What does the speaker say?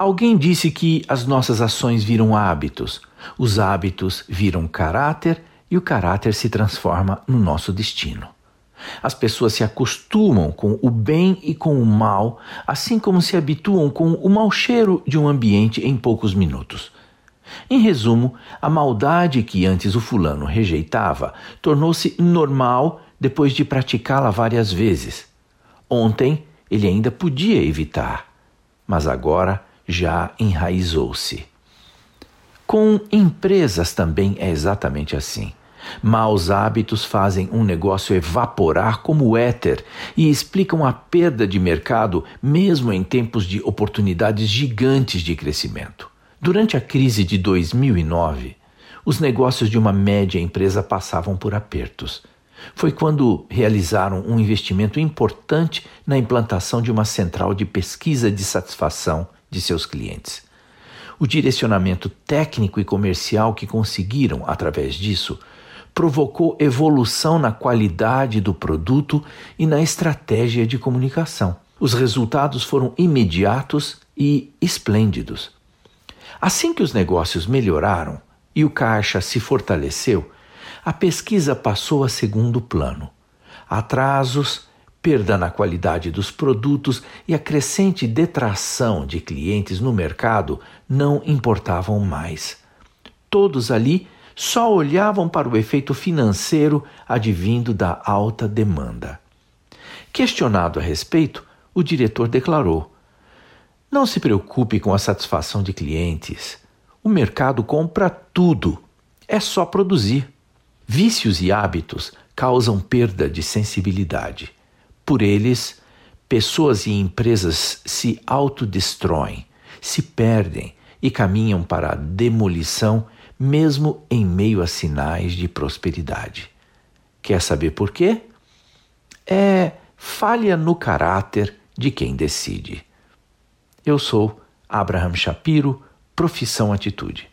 Alguém disse que as nossas ações viram hábitos, os hábitos viram caráter e o caráter se transforma no nosso destino. As pessoas se acostumam com o bem e com o mal, assim como se habituam com o mau cheiro de um ambiente em poucos minutos. Em resumo, a maldade que antes o fulano rejeitava tornou-se normal depois de praticá-la várias vezes. Ontem ele ainda podia evitar, mas agora já enraizou-se. Com empresas também é exatamente assim. Maus hábitos fazem um negócio evaporar como o éter e explicam a perda de mercado mesmo em tempos de oportunidades gigantes de crescimento. Durante a crise de 2009, os negócios de uma média empresa passavam por apertos. Foi quando realizaram um investimento importante na implantação de uma central de pesquisa de satisfação de seus clientes. O direcionamento técnico e comercial que conseguiram através disso provocou evolução na qualidade do produto e na estratégia de comunicação. Os resultados foram imediatos e esplêndidos. Assim que os negócios melhoraram e o caixa se fortaleceu, a pesquisa passou a segundo plano. Atrasos, perda na qualidade dos produtos e a crescente detração de clientes no mercado não importavam mais. Todos ali só olhavam para o efeito financeiro advindo da alta demanda. Questionado a respeito, o diretor declarou: Não se preocupe com a satisfação de clientes. O mercado compra tudo. É só produzir. Vícios e hábitos causam perda de sensibilidade. Por eles, pessoas e empresas se autodestroem, se perdem e caminham para a demolição mesmo em meio a sinais de prosperidade. Quer saber por quê? É falha no caráter de quem decide. Eu sou Abraham Shapiro, profissão atitude.